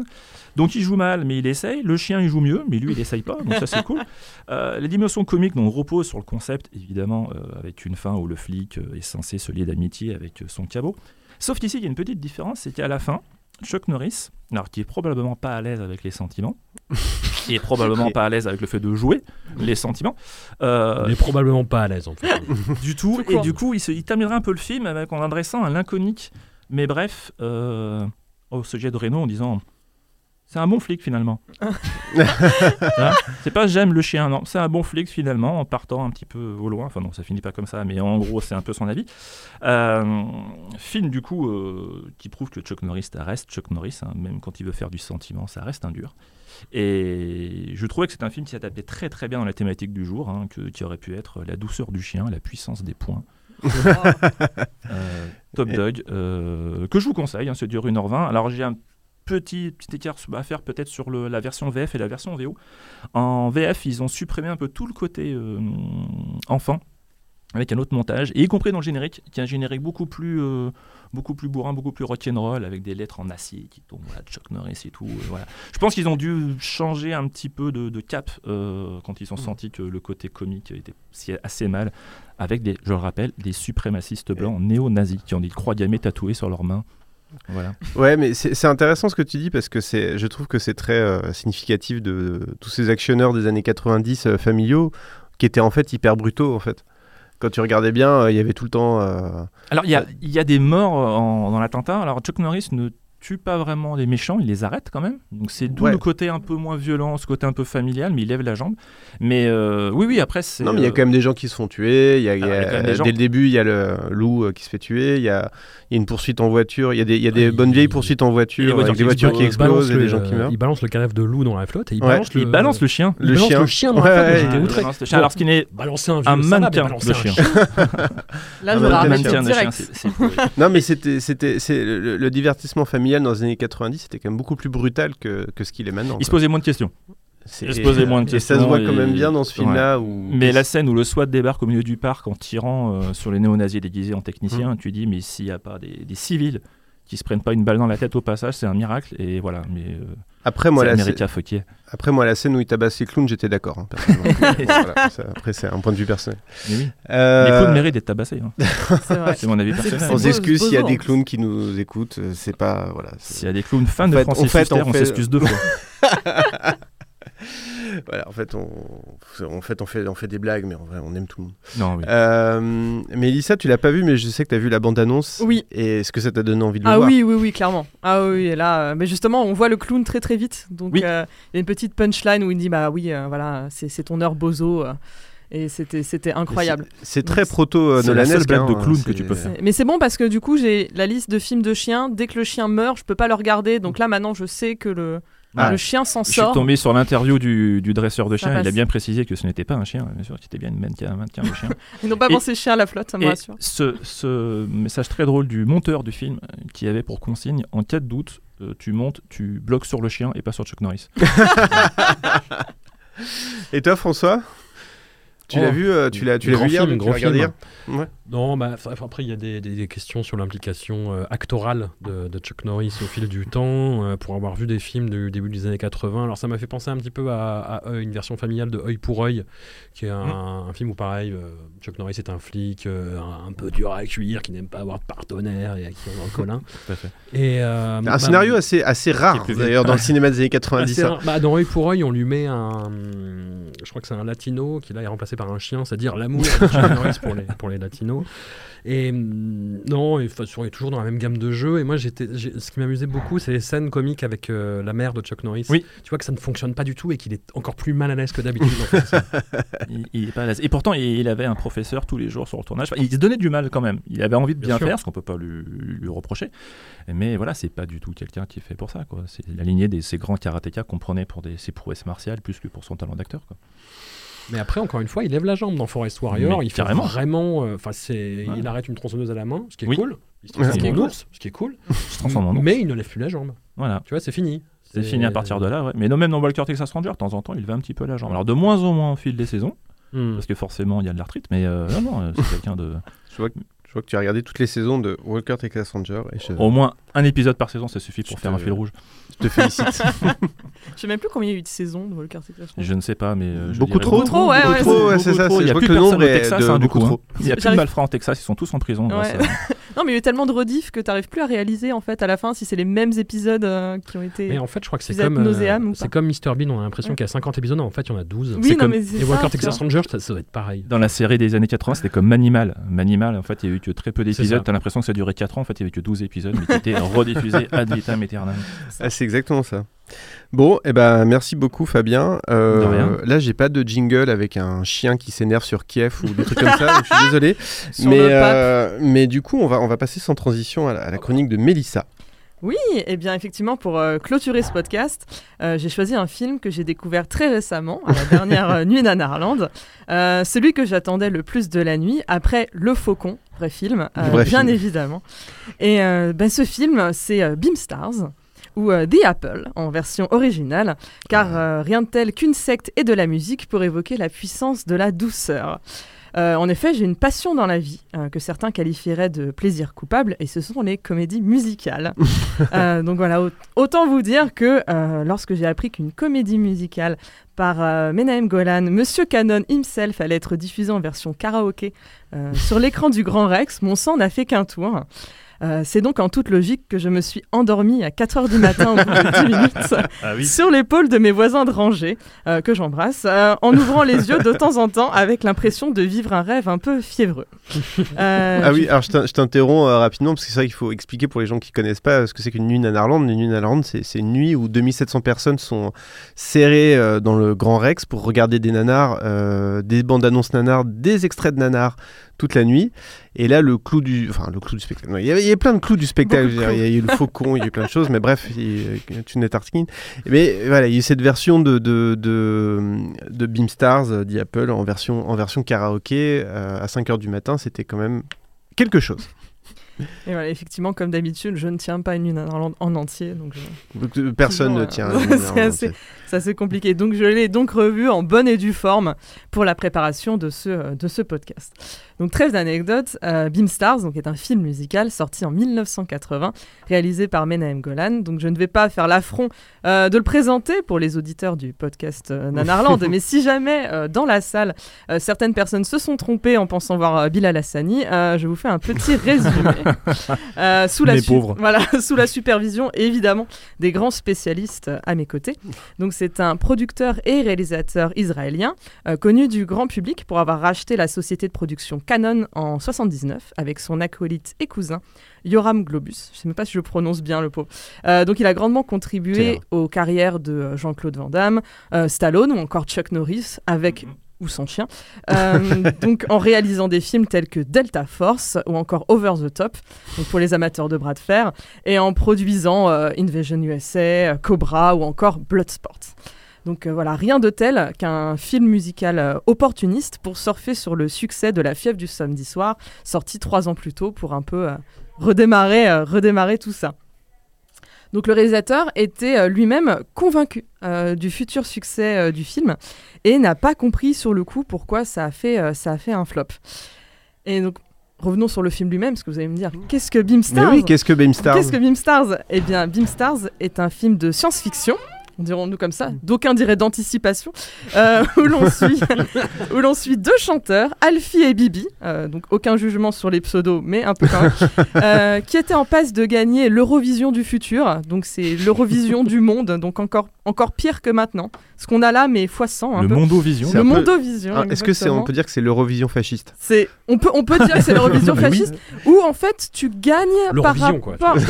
Donc il joue mal, mais il essaye. Le chien, il joue mieux, mais lui, il essaye pas. Donc ça, c'est cool. Euh, les dimensions comiques donc, reposent sur le concept, évidemment, euh, avec une fin où le flic euh, est censé se lier d'amitié avec euh, son cabot. Sauf qu'ici, il y a une petite différence, c'est qu'à la fin, Chuck Norris, alors qui est probablement pas à l'aise avec les sentiments, qui est probablement pas à l'aise avec le fait de jouer les sentiments, euh, Il est probablement pas à l'aise en fait. du tout. Et du coup, il, se, il terminera un peu le film avec, en adressant un laconique, mais bref, euh, au sujet de Renault en disant c'est un bon flic finalement. C'est pas j'aime le chien, non, c'est un bon flic finalement en partant un petit peu au loin. Enfin non, ça finit pas comme ça, mais en gros c'est un peu son avis. Euh, film du coup euh, qui prouve que Chuck Norris ça reste Chuck Norris, hein, même quand il veut faire du sentiment, ça reste un dur. Et je trouvais que c'est un film qui s'adaptait très très bien dans la thématique du jour, hein, que- qui aurait pu être la douceur du chien, la puissance des poings. Euh, Top Dog, euh, que je vous conseille, hein, ça dure 1h20. Alors j'ai un petit, petit écart à faire peut-être sur le- la version VF et la version VO. En VF, ils ont supprimé un peu tout le côté euh, enfant avec un autre montage, et y compris dans le générique, qui est un générique beaucoup plus, euh, beaucoup plus bourrin, beaucoup plus rock'n'roll, avec des lettres en acier qui tombent, voilà, Chuck Norris et tout. euh, voilà. Je pense qu'ils ont dû changer un petit peu de, de cap euh, quand ils ont senti que le côté comique était assez mal, avec des, je le rappelle, des suprémacistes blancs néo-nazis qui ont des croix gammées tatouées sur leurs mains. Voilà. Ouais, mais c'est intéressant ce que tu dis parce que c'est, je trouve que c'est très euh, significatif de, de tous ces actionneurs des années 90 euh, familiaux qui étaient en fait hyper brutaux en fait. Quand tu regardais bien, euh, il y avait tout le temps. euh, Alors, il y y a des morts en- dans l'attentat. Alors, Chuck Norris ne tue pas vraiment les méchants, il les arrête quand même. Donc, c'est d'où Ouais. le côté un peu moins violent, ce côté un peu familial, mais il lève la jambe. Mais euh, oui, oui, après, c'est. Non, mais il y a euh, quand même des gens qui se font tuer. Il y a, il y Ah, il y. Dès le début, il y a le loup euh, qui se fait tuer. Il y a, il y a une poursuite en voiture. Il y a des, il y a des bonnes vieilles poursuites en voiture avec des voitures qui Il balance explosent et le- des gens qui meurent. Il balance le canef de loup dans la flotte et il Ouais. balance le, Il balance le chien. Il Le balance chien. le chien dans la flotte. J'étais il outré. balance le chien, alors qu'il est balancer un, mannequin un chien. Là, Ah, je bah, mannequin. Non, mais c'était, c'était, c'est le, le- le divertissement familial dans les années 90, c'était quand même beaucoup plus brutal que, que ce qu'il est maintenant. Il se quoi. posait moins de questions. Il se posait moins de et ça questions. se voit quand même bien dans ce film-là Ouais. où- Mais la scène où le SWAT débarque au milieu du parc en tirant euh, sur les néo-nazis déguisés en Mmh. techniciens, tu dis, mais s'il n'y a pas des, des civils qui se prennent pas une balle dans la tête au passage, c'est un miracle. Et voilà. Mais euh, Après moi, la, après moi, la scène où il tabasse les clowns, j'étais d'accord. hein, personnellement. Voilà, ça- après, c'est un point de vue personnel. Mais oui. Euh, Les clowns méritent d'être tabassés. hein. C'est mon avis personnel. beau- s'excuse s'il y a des clowns qui nous écoutent. euh, C'est pas voilà. S'il y a des clowns fans En de fait- Francis en fait, Huster, on on fait- s'excuse deux fois. voilà, en fait, on, en fait, on fait, on fait des blagues, mais en vrai, on aime tout le monde. Non, oui. Euh, Mélissa, tu l'as pas vu, mais je sais que tu as vu la bande-annonce. Oui. Et est-ce que ça t'a donné envie de le Ah voir? oui, oui, oui, clairement. Ah oui, et là, euh, mais justement, on voit le clown très très vite. Donc, Oui. euh, il y a une petite punchline où il dit Bah oui, euh, voilà, c'est ton heure bozo. euh, et c'était c'était incroyable. C'est- très proto euh, C'est la seule Nolanesque, blague de hein, clown c'est- que tu peux faire. Mais c'est bon parce que du coup, j'ai la liste de films de chiens. Dès que le chien meurt, je peux pas le regarder. Donc là, maintenant, je sais que le, Ah. le chien s'en Je suis sort. tombé sur l'interview du, du dresseur de chien. Il a bien précisé que ce n'était pas un chien, bien sûr, c'était bien une mannequin, un mannequin de chien. Ils n'ont pas pensé chien à la flotte, ça me rassure. ce, ce message très drôle du monteur du film euh, qui avait pour consigne en cas de doute, euh, tu montes, tu bloques sur le chien et pas sur Chuck Norris. Et toi, François? Tu Oh, l'as vu, euh, tu l'as, tu l'as grand vu hier, film, tu regardé hier Ouais. Non, bah, après, il y a des, des- des questions sur l'implication euh, actorale de, de Chuck Norris au fil du temps, euh, pour avoir vu des films du début des années 80. Alors, ça m'a fait penser un petit peu à, à, une version familiale de Œil pour Œil, qui est un, Mm. un film où, pareil, euh, Chuck Norris est un flic euh, un, un peu dur à cuire, qui n'aime pas avoir de partenaire et à qui on en colle un. Tout à fait. Et, euh, Un bah, scénario assez, assez rare, d'ailleurs, dans le cinéma des années 90. assez hein. Bah, dans Œil pour Œil, on lui met un. Je crois que c'est un latino qui là est remplacé par un chien, c'est-à-dire l'amour de Chuck Norris pour les, pour les latinos. Et hum, non, et, est toujours dans la même gamme de jeux. Et moi, j'étais, ce qui m'amusait beaucoup, c'est les scènes comiques avec euh, la mère de Chuck Norris. Oui. Tu vois que ça ne fonctionne pas du tout et qu'il est encore plus mal à l'aise que d'habitude. en fait. il, il est pas à l'aise. Et pourtant, il, il avait un professeur tous les jours sur le tournage. Enfin, il se donnait du mal quand même. Il avait envie de Bien faire, ce qu'on peut pas lui, lui reprocher. Mais voilà, c'est pas du tout quelqu'un qui est fait pour ça. Quoi. C'est la lignée de ces grands karatékas qu'on prenait pour des, ses prouesses martiales plus que pour son talent d'acteur. Quoi. Mais après, encore une fois, il lève la jambe dans Forest Warrior. Mais il fait carrément. vraiment. euh, Enfin, c'est, Ouais. il arrête une tronçonneuse à la main, ce qui est Oui. cool. Il se transforme ce qui est en cool. ours, ce qui est cool. se transforme en ours. Mais il ne lève plus la jambe. Voilà. Tu vois, c'est fini. C'est fini à partir de là, ouais. Mais non, même dans Walker Texas Ranger, de temps en temps, il va un petit peu la jambe. Alors de moins en moins au fil des saisons, Hmm. parce que forcément il y a de l'arthrite, mais euh, non, non, euh, c'est quelqu'un de. Je vois, que, je vois que tu as regardé toutes les saisons de Walker Texas Ranger. Et je, Au moins un épisode par saison, ça suffit pour Je faire te- un fil rouge. je te félicite. Je sais même plus combien il y a eu de saisons de Walker Texas Ranger. Je ne sais pas, mais. euh, je Beaucoup dirais trop Beaucoup trop, ouais, Beaucoup ouais, trop, c'est ouais, c'est ça. trop. Il n'y a plus que le personne nombre au Texas, de hein, du beaucoup coup. trop. hein. Il n'y a plus de malfrats en Texas, ils sont tous en prison. Ouais. grâce à- Non, mais il y a eu tellement de rediff que t'arrives plus à réaliser en fait à la fin si c'est les mêmes épisodes euh, qui ont été. Mais en fait, je crois que c'est comme, euh, c'est comme Mr Bean, on a l'impression Ouais. qu'il y a 50 épisodes, en fait il y en a 12. Oui, c'est non, comme- mais c'est Et ça, Walker tu Texas. Ranger, ça, ça doit être pareil. Dans la série des années 80, c'était comme Manimal. Manimal, en fait, il y a eu que très peu d'épisodes. T'as l'impression que ça durait 4 ans. En fait, il y avait que 12 épisodes, mais qui étaient rediffusés ad vitam aeternam. Ah, c'est exactement ça. Bon, eh ben, merci beaucoup Fabien. Euh, De rien. là, j'ai pas de jingle avec un chien qui s'énerve sur Kiev ou des trucs comme ça, donc je suis désolé. Sur mais, le euh, mais du coup, on va, on va passer sans transition à la, à la chronique de Mélissa. Oui, et bien effectivement, pour euh, clôturer ce podcast, euh, j'ai choisi un film que j'ai découvert très récemment, à la dernière euh, nuit d'Anarland. Euh, celui que j'attendais le plus de la nuit, après Le Faucon, vrai film, euh, Vrai bien film. évidemment. Et euh, ben, ce film, c'est euh, Beamstars, ou euh, The Apple, en version originale, car euh, rien de tel qu'une secte et de la musique pour évoquer la puissance de la douceur. Euh, en effet, j'ai une passion dans la vie euh, que certains qualifieraient de plaisir coupable, et ce sont les comédies musicales. Euh, donc voilà, au- autant vous dire que lorsque j'ai appris qu'une comédie musicale par Menahem Golan, Monsieur Cannon himself, allait être diffusée en version karaoké sur l'écran du Grand Rex, mon sang n'a fait qu'un tour. Euh, c'est donc en toute logique que je me suis endormie à 4h du matin au bout de 10 minutes Ah oui. sur l'épaule de mes voisins de rangée, euh, que j'embrasse, euh, en ouvrant les yeux de temps en temps avec l'impression de vivre un rêve un peu fiévreux. Euh, ah oui, alors je t'in- je t'interromps euh, rapidement parce que c'est vrai qu'il faut expliquer pour les gens qui connaissent pas ce que c'est qu'une nuit nanarland. Une nuit nanarland, c'est c'est une nuit où 2700 personnes sont serrées euh, dans le Grand Rex pour regarder des nanars, euh, des bandes annonces nanars, des extraits de nanars toute la nuit. Et là, le clou du, enfin le clou du spectacle. Il y avait, il y avait plein de clous du spectacle. Il y a eu le faucon, il y a eu plein de choses, mais bref, il eu Tune Tartkin. Mais voilà, il y a eu cette version de de de, de Beamstars euh, d'Apple en version en version karaoké euh, à 5h du matin. C'était quand même quelque chose. Et voilà, effectivement, comme d'habitude, je ne tiens pas une nuit en entier. Donc je- Donc, euh, Personne ne euh, tient. ouais, une nuit c'est en assez, entier. c'est assez compliqué. Donc je l'ai donc revu en bonne et due forme pour la préparation de ce, euh, de ce podcast. Donc trêve d'anecdotes, euh, Beamstars donc, est un film musical sorti en 1980, réalisé par Menahem Golan. Donc je ne vais pas faire l'affront euh, de le présenter pour les auditeurs du podcast euh, Nanarland, mais si jamais euh, dans la salle certaines personnes se sont trompées en pensant voir Bilal Hassani, je vous fais un petit résumé. Sous la Les su- pauvres. Voilà, sous la supervision évidemment des grands spécialistes à mes côtés. Donc c'est un producteur et réalisateur israélien euh, connu du grand public pour avoir racheté la société de production Canon en 79 avec son acolyte et cousin Yoram Globus. Je sais même pas si je prononce bien le pot. Euh, donc il a grandement contribué aux carrières de euh, Jean-Claude Van Damme, euh, Stallone ou encore Chuck Norris avec ou son chien, Euh, donc en réalisant des films tels que Delta Force ou encore Over the Top, donc pour les amateurs de bras de fer, et en produisant Invasion USA, Cobra ou encore Bloodsport. Donc euh, voilà, rien de tel qu'un film musical euh, opportuniste pour surfer sur le succès de La fièvre du samedi soir, sorti trois ans plus tôt pour un peu euh, redémarrer, redémarrer tout ça. Donc le réalisateur était lui-même convaincu du futur succès du film et n'a pas compris sur le coup pourquoi ça a fait, ça a fait un flop. Et donc revenons sur le film lui-même, parce que vous allez me dire, qu'est-ce que Beamstars? Mais oui, qu'est-ce que Beamstars? Qu'est-ce que Beamstars? Eh bien, Beamstars est un film de science-fiction. Dirons-nous comme ça, d'aucuns diraient d'anticipation, euh, où l'on suit, où l'on suit deux chanteurs, Alfie et Bibi, euh, donc aucun jugement sur les pseudos, mais un peu quand même, euh, qui étaient en passe de gagner l'Eurovision du futur, donc c'est l'Eurovision du monde, donc encore, encore pire que maintenant. Ce qu'on a là, mais fois 100. un Le peu. Mondovision. Le Mondovision. Ah, Est-ce que c'est, on peut dire que c'est l'Eurovision fasciste C'est, on peut, on peut dire que c'est l'Eurovision oui. fasciste, où en fait tu gagnes par L'Eurovision, quoi, tu rapport.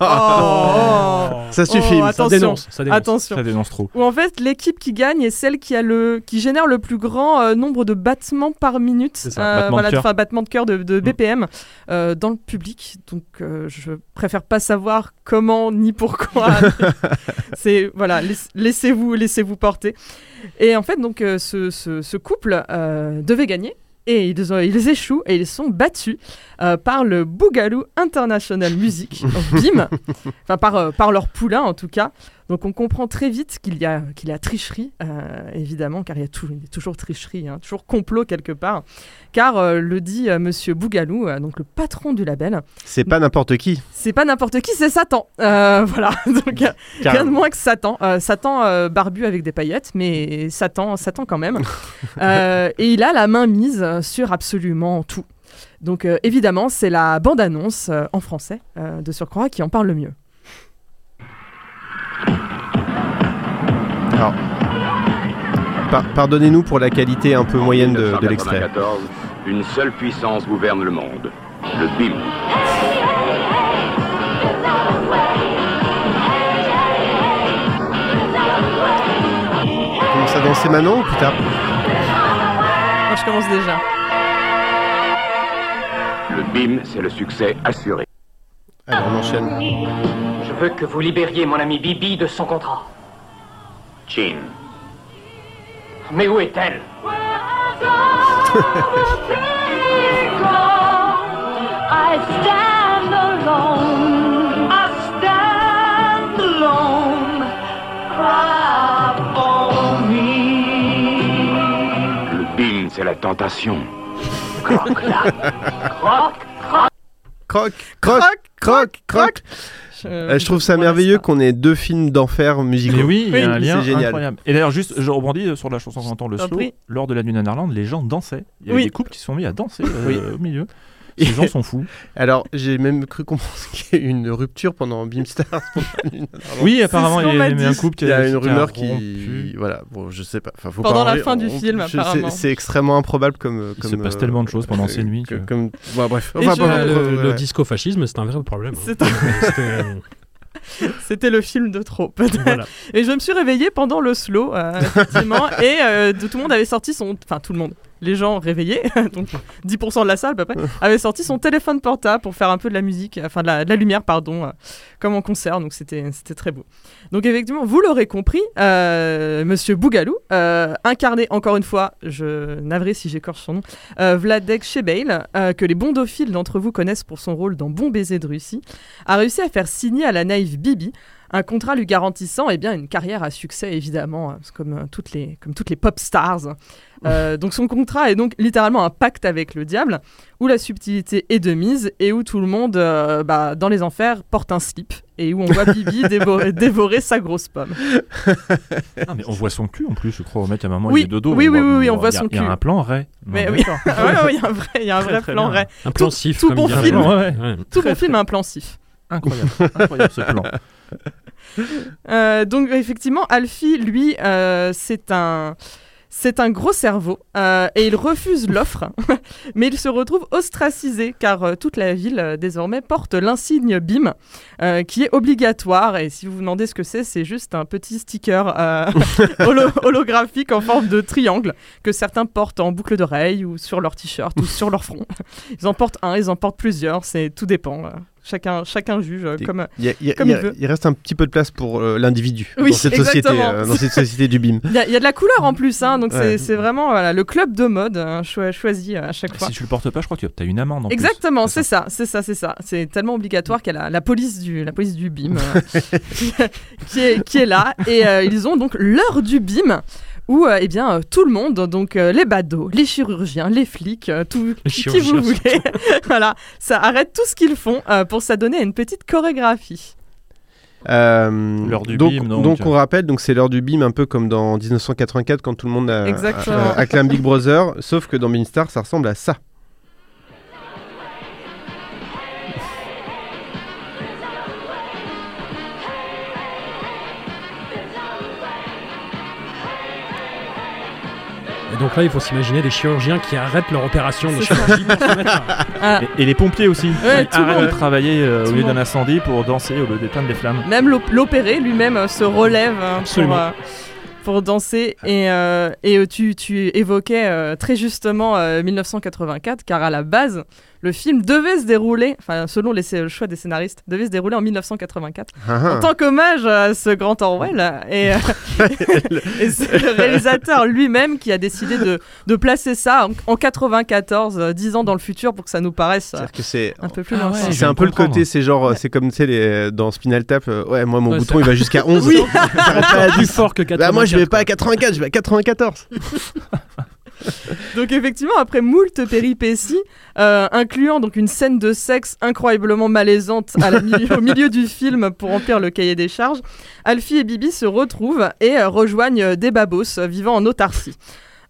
Oh, Ça suffit, ça attention, dénonce, ça dénonce. attention. Ça dénonce trop. Où en fait l'équipe qui gagne est celle qui a le, qui génère le plus grand euh, nombre de battements par minute, ça, battements de voilà, cœur. enfin battements de cœur de, de Mm. BPM euh, dans le public. Donc euh, je préfère pas savoir comment ni pourquoi. c'est voilà, laiss- laissez-vous, laissez-vous porter. Et en fait donc euh, ce, ce- ce couple euh, devait gagner. et ils, ont- ils échouent et ils sont battus euh, par le Boogaloo International Music, BIM, enfin par, euh, par leur poulain en tout cas. Donc on comprend très vite qu'il y a, qu'il y a tricherie, euh, évidemment, car il y a, tou- il y a toujours tricherie, hein, toujours complot quelque part. Car euh, le dit euh, monsieur Bougalou, donc le patron du label, C'est pas n'importe qui. c'est pas n'importe qui, c'est Satan. Voilà, donc rien de moins que Satan. Satan barbu avec des paillettes, mais Satan, Satan quand même. Et il a la main mise sur absolument tout. Donc évidemment, c'est la bande-annonce en français de Surcroît qui en parle le mieux. Alors, par- pardonnez-nous pour la qualité un peu moyenne de, de l'extrait. 1994, une seule puissance gouverne le monde, le BIM. On commence à danser maintenant ou plus tard Moi, je commence déjà. Le BIM, c'est le succès assuré. Alors on enchaîne. Je veux que vous libériez mon ami Bibi de son contrat. Chin. Mais où est-elle? Le BIM, c'est la tentation. Croc, croc. Croc, croc, croc, croc. Euh, je trouve ça merveilleux qu'on ait deux films d'enfer musicaux. Mais oui, il y a un lien c'est génial. incroyable. Et d'ailleurs, juste, je rebondis sur la chanson qu'on entend le slow. Lors de la nuit Nanarland, les gens dansaient. Il y avait Oui. des couples qui se sont mis à danser euh, Oui. au milieu. Les gens sont fous. Alors, j'ai même cru comprendre qu'il y a eu une rupture pendant Beamstars. Oui, apparemment, il y a eu un couple qui Il y a une rumeur qui. Voilà, bon, je sais pas. Enfin, faut Pendant la fin du On- film, apparemment. C'est extrêmement improbable comme. Il comme se passe euh, tellement de choses pendant ces nuits que- que- Comme... Bref. Le, ouais, le ouais. disco-fascisme, c'est un vrai problème. hein. C'était- C'était le film de trop, peut-être. Voilà. Et je me suis réveillée pendant le slow, euh, effectivement, et euh, tout le monde avait sorti son... Enfin, tout le monde. Les gens réveillés, donc 10% de la salle à peu près, avaient sorti son téléphone portable pour faire un peu de la musique, enfin de la, de la lumière, pardon, euh, comme en concert, donc c'était très beau. Donc effectivement, vous l'aurez compris, euh, Monsieur Bougalou, euh, incarné encore une fois, je navré si j'écorche son nom, euh, Vladek Shebeil, que les bondophiles d'entre vous connaissent pour son rôle dans Bon baiser de Russie, a réussi à faire signer à la naïve Bibi un contrat lui garantissant eh bien, une carrière à succès, évidemment, hein, comme, euh, toutes les, comme toutes les pop stars. Euh, donc son contrat est donc littéralement un pacte avec le diable, où la subtilité est de mise et où tout le monde, euh, bah, dans les enfers, porte un slip et où on voit Bibi dévorer, dévorer sa grosse pomme. Ah, mais on voit son cul en plus, je crois. Au mec, à un moment, Oui, il est de dos. oui, oui, oui, oui, on voit a- son Il y a cul. un plan Ray. Mais oui, d'accord. Ah ouais, ouais, il y a un vrai, il y a un Très, vrai très plan bien. Ray. Un plan Tout- sif, Tout comme bon film, Ouais, tout Très, bon très film a un plan sif. Incroyable, incroyable ce plan. Euh, donc effectivement, Alfie, lui, euh, c'est un... C'est un gros cerveau euh, et il refuse l'offre, mais il se retrouve ostracisé car toute la ville désormais porte l'insigne BIM qui est obligatoire. Et si vous vous demandez ce que c'est, c'est juste un petit sticker holo- holographique en forme de triangle que certains portent en boucle d'oreille ou sur leur t-shirt ou sur leur front. Ils en portent un, ils en portent plusieurs, c'est tout dépend. Chacun, chacun juge euh, comme, Il, y a- il y a- comme il y il a- veut. il reste un petit peu de place pour euh, l'individu Oui, dans cette société, euh, dans cette société du BIM. Il y, a- il y a de la couleur en plus, hein, donc c'est- Ouais. c'est vraiment voilà, le club de mode hein, cho- choisi à chaque fois. Si tu le portes pas, je crois que tu as une amende en plus. Exactement, c'est ça, c'est ça, c'est ça. C'est tellement obligatoire qu'il y a la, la police du, la police du BIM euh, qui, qui est, qui est là et euh, ils ont donc l'heure du BIM où euh, eh bien euh, tout le monde, donc euh, les badauds, les chirurgiens, les flics, euh, tout Les qui vous voulez, voilà, ça arrête tout ce qu'ils font euh, pour s'adonner à une petite chorégraphie. Euh, L'heure du donc, BIM, donc. on rappelle, donc c'est l'heure du BIM, un peu comme dans 1984 quand tout le monde a, acclame Big Brother, sauf que dans Beamstar, ça ressemble à ça. Donc là, il faut s'imaginer des chirurgiens qui arrêtent leur opération de chirurgie pour se mettre à- Ah, Et, et les pompiers aussi. Ouais, Ils tout le arrêtent monde. de travailler euh, Tout au le lieu d'un monde. incendie pour danser au lieu d'éteindre les flammes. Même l'op- l'opéré lui-même euh, se relève euh, pour, Absolument. euh, pour danser. Et, euh, et euh, tu, tu évoquais euh, très justement euh, 1984, car à la base, le film devait se dérouler, enfin selon les, le choix des scénaristes, devait se dérouler en 1984. Ah ah. En tant qu'hommage à ce grand Orwell. Et, euh, et c'est le réalisateur lui-même qui a décidé de, de placer ça en, en 94, euh, 10 ans dans le futur, pour que ça nous paraisse euh, que un peu plus Ah ouais, c'est un peu le côté, c'est genre, c'est comme tu sais, les- dans Spinal Tap, euh, ouais, moi mon Ouais, bouton il va jusqu'à 11. Oui. Ça pas plus 10. fort que 84. Bah, moi je vais pas à 84, je vais à 94. Donc effectivement, après moult péripéties, euh, incluant donc une scène de sexe incroyablement malaisante à la milieu- au milieu du film pour remplir le cahier des charges, Alfie et Bibi se retrouvent et euh, rejoignent euh, des babos vivant en autarcie.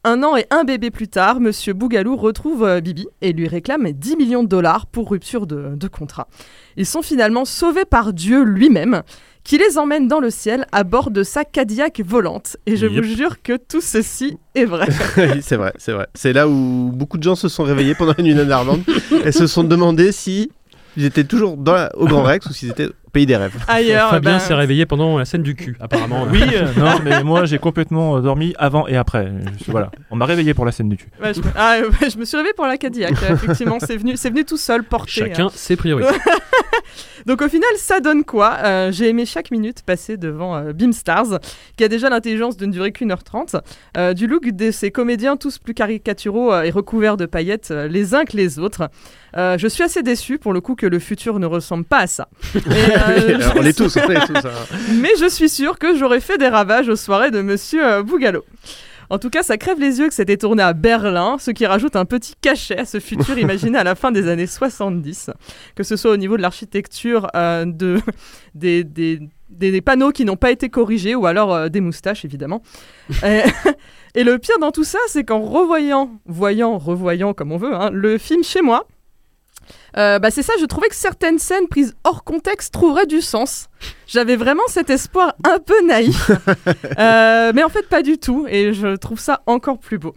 Un an et un bébé plus tard, Monsieur Bougalou retrouve euh, Bibi et lui réclame 10 millions de dollars pour rupture de, de contrat. Ils sont finalement sauvés par Dieu lui-même, qui les emmène dans le ciel à bord de sa Cadillac volante. Et je Yep. vous jure que tout ceci est vrai. Oui, c'est vrai, c'est vrai. C'est là où beaucoup de gens se sont réveillés pendant la nuit nanarlande et se sont demandé si ils étaient toujours dans la- au Grand Rex ou s'ils étaient pays des rêves. Ailleurs, Fabien ben, s'est réveillé pendant la scène du cul, apparemment. Oui, euh, non, mais moi j'ai complètement euh, dormi avant et après. Je- voilà, on m'a réveillé pour la scène du cul. Ouais, je, me... ah, ouais, je me suis réveillée pour la Cadillac. euh, Effectivement, c'est venu, c'est venu tout seul porter. Chacun hein. ses priorités. Donc au final, ça donne quoi Euh, J'ai aimé chaque minute passée devant euh, Beamstars, qui a déjà l'intelligence de ne durer qu'une heure trente, euh, du look de ces comédiens tous plus caricaturaux euh, et recouverts de paillettes euh, les uns que les autres. Euh, je suis assez déçu pour le coup que le futur ne ressemble pas à ça. Et, euh, on est tous, on est tous. hein. mais je suis sûr que j'aurais fait des ravages aux soirées de Monsieur euh, Bougallo. En tout cas, ça crève les yeux que c'était tourné à Berlin, ce qui rajoute un petit cachet à ce futur imaginé à la fin des années 70. Que ce soit au niveau de l'architecture, euh, de, des, des- des- des panneaux qui n'ont pas été corrigés, ou alors euh, des moustaches, évidemment. et, et le pire dans tout ça, c'est qu'en revoyant, voyant, revoyant comme on veut, hein, le film chez moi, euh, bah c'est ça, je trouvais que certaines scènes prises hors contexte trouveraient du sens. J'avais vraiment cet espoir un peu naïf, Euh, mais en fait pas du tout, et je trouve ça encore plus beau.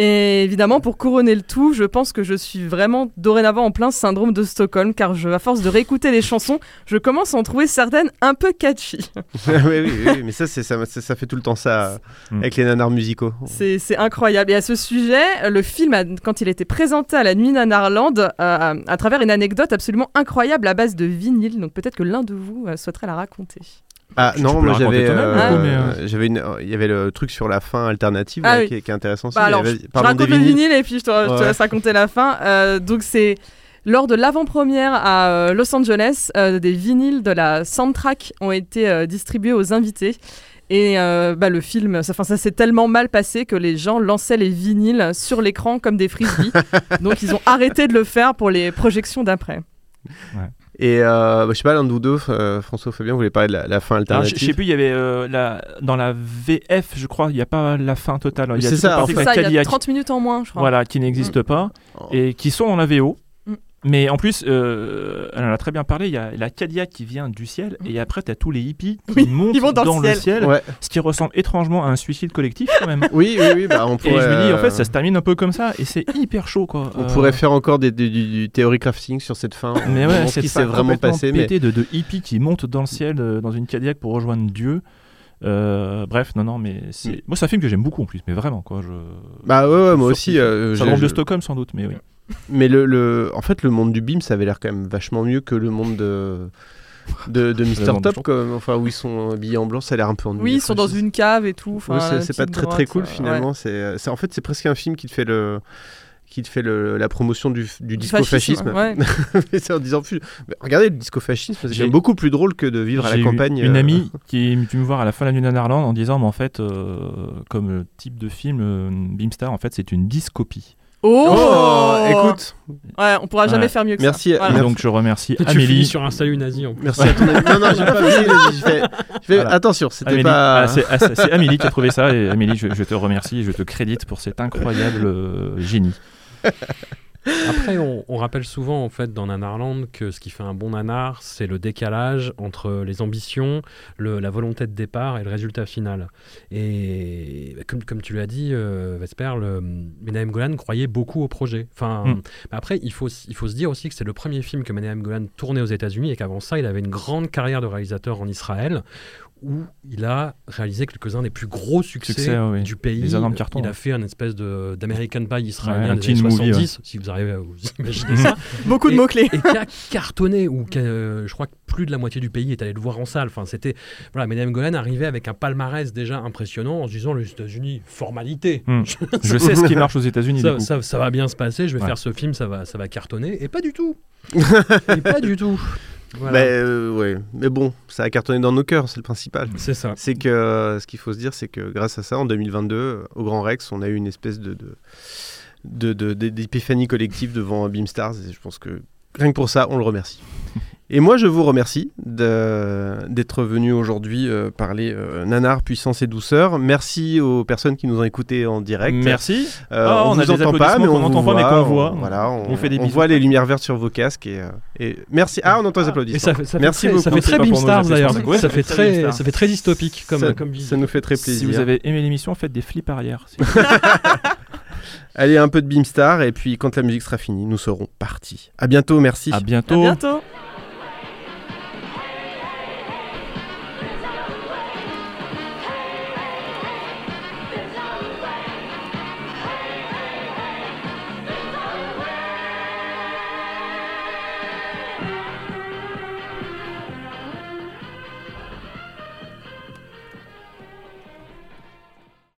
Et évidemment, pour couronner le tout, je pense que je suis vraiment dorénavant en plein syndrome de Stockholm, car je, à force de réécouter les chansons, je commence à en trouver certaines un peu catchy. oui, oui, oui, mais ça, c'est- ça, ça, ça fait tout le temps ça Mm. avec les nanars musicaux. C'est incroyable. Et à ce sujet, le film, a- quand il était présenté à la Nuit Nanarland, euh, à travers une anecdote absolument incroyable à base de vinyle, donc peut-être que l'un de vous euh, souhaiterait la raconter. Ah Tu- non, moi j'avais, euh, euh, j'avais une, il y avait le truc sur la fin alternative Ah là, oui. qui, est, qui est intéressant aussi. Bah alors, mais je, je raconte le vinyles. vinyle et puis je te, je te Ouais. laisse raconter la fin. Euh, donc c'est lors de l'avant-première à euh, Los Angeles, euh, des vinyles de la soundtrack ont été euh, distribués aux invités. Et euh, bah, le film, ça, enfin, ça s'est tellement mal passé que les gens lançaient les vinyles sur l'écran comme des frisbees. donc ils ont arrêté de le faire pour les projections d'après. Et euh, bah, je sais pas, l'un de vous deux, euh, François ou Fabien, vous voulez parler de la, la fin Alors, je, alternative je sais plus, il y avait euh, la, dans la VF, je crois, il n'y a pas la fin totale. C'est ça, en la ça, il y a Cadillac. 30 minutes en moins, je crois. Voilà, qui n'existe pas et qui sont dans la VO. Mm. Mais en plus, euh, elle en a très bien parlé, il y a la Cadillac qui vient du ciel et après tu as tous les hippies qui Oui, montent ils vont dans le le ciel. ciel, Ouais. ce qui ressemble étrangement à un suicide collectif quand même. Oui, oui, oui, bah, on Et pourrait. je me dis, en euh, fait, ça se termine un peu comme ça et c'est hyper chaud quoi. On Euh, pourrait faire encore des, du, du, du théorie crafting sur cette fin. Mais On ouais, demande ce c'est qui s'est vraiment passé. Mais... pété de, de hippies qui montent dans le ciel euh, dans une Cadillac pour rejoindre Dieu. Euh, bref, non, non, mais c'est. Mm. Moi, c'est un film que j'aime beaucoup en plus, mais vraiment quoi. Je... Bah ouais, ouais, moi Sur- aussi. euh, Ça drôle de je- Stockholm sans doute, mais oui. Mais le, le, en fait, le monde du BIM, ça avait l'air quand même vachement mieux que le monde de, de, de Top, comme, enfin, où ils sont habillés en blanc, ça a l'air un peu ennuyeux. Oui, ils sont dans une cave et tout. C'est- pas très très cool euh, finalement. ouais. C'est, c'est- en fait, c'est presque un film qui te fait le qui te fait le- la promotion du, du Du fascisme, disco-fascisme. ouais. Mais c'est en disant plus. regardez le disco-fascisme, c'est J'ai- beaucoup plus drôle que de vivre à la campagne. Une euh, amie qui est venue me voir à la fin de la nuit Nanarland en disant, mais en fait, euh, comme type de film, euh, Beamstar, en fait, c'est une discopie. Oh, Oh, écoute. Ouais, on pourra jamais Ouais. faire mieux que Merci, ça. Voilà. Et donc, je remercie Et tu Amélie. sur un salut nazi en plus. Merci à ton ami. Non, non, j'ai pas fait. Je fais, je fais- Voilà. Attention, c'était Amélie. pas. Ah, c'est ah, c'est- Amélie qui a trouvé ça et Amélie, je, je te remercie et je te crédite pour cet incroyable euh, génie. Après, on, on rappelle souvent en fait dans Nanarland que ce qui fait un bon nanar, c'est le décalage entre les ambitions, le- la volonté de départ et le résultat final. Et bah, comme, comme tu l'as dit, euh, Vesper, le, Menahem Golan croyait beaucoup au projet. Enfin, Mm. mais après, il faut, il faut se dire aussi que c'est le premier film que Menahem Golan tournait aux États-Unis et qu'avant ça, il avait une grande carrière de réalisateur en Israël où il a réalisé quelques-uns des plus gros succès, Succès, oui. du pays. Les énormes cartons, il a ouais. fait un espèce de- d'American Pie Ouais, israélien un des années movie, 70, si vous arrivez à vous imaginer ça. Beaucoup de mots-clés. Et qui a cartonné, a, euh, je crois que plus de la moitié du pays est allé le voir en salle. Enfin, c'était. Voilà, Madame Golan arrivait avec un palmarès déjà impressionnant en se disant les États-Unis, formalité. Hmm. Je sais ce qui marche aux États-Unis, Ça, va bien se passer, je vais Ouais. faire ce film, ça va, ça va cartonner. Et pas du tout. et pas du tout. Voilà. Mais, euh, ouais. mais bon, ça a cartonné dans nos cœurs, c'est le principal. C'est ça. C'est que euh, ce qu'il faut se dire, c'est que grâce à ça, en 2022, euh, au Grand Rex, on a eu une espèce de- d'épiphanie collective devant Beamstars. Et je pense que rien que pour ça, on le remercie. Et moi, je vous remercie de- d'être venu aujourd'hui euh, parler euh, nanar, puissance et douceur. Merci aux personnes qui nous ont écoutés en direct. Merci. Euh, Ah, on, on a vous des entend pas, applaudissements mais on n'entend pas, mais voit, on- voit. Voilà, on, On fait des on voit les lumières vertes sur vos casques et, et merci. Ah, on entend les applaudissements. Et ça fait, ça fait merci très, beaucoup. ça fait très Beamstars d'ailleurs. applaudissements. Ouais, ça, fait très, ça fait très dystopique comme, ça, comme ça nous fait très Si plaisir. vous avez aimé l'émission, faites des flips arrière. Allez, un peu de Beamstar et puis quand la musique sera finie, nous serons partis. À bientôt, merci. À À bientôt.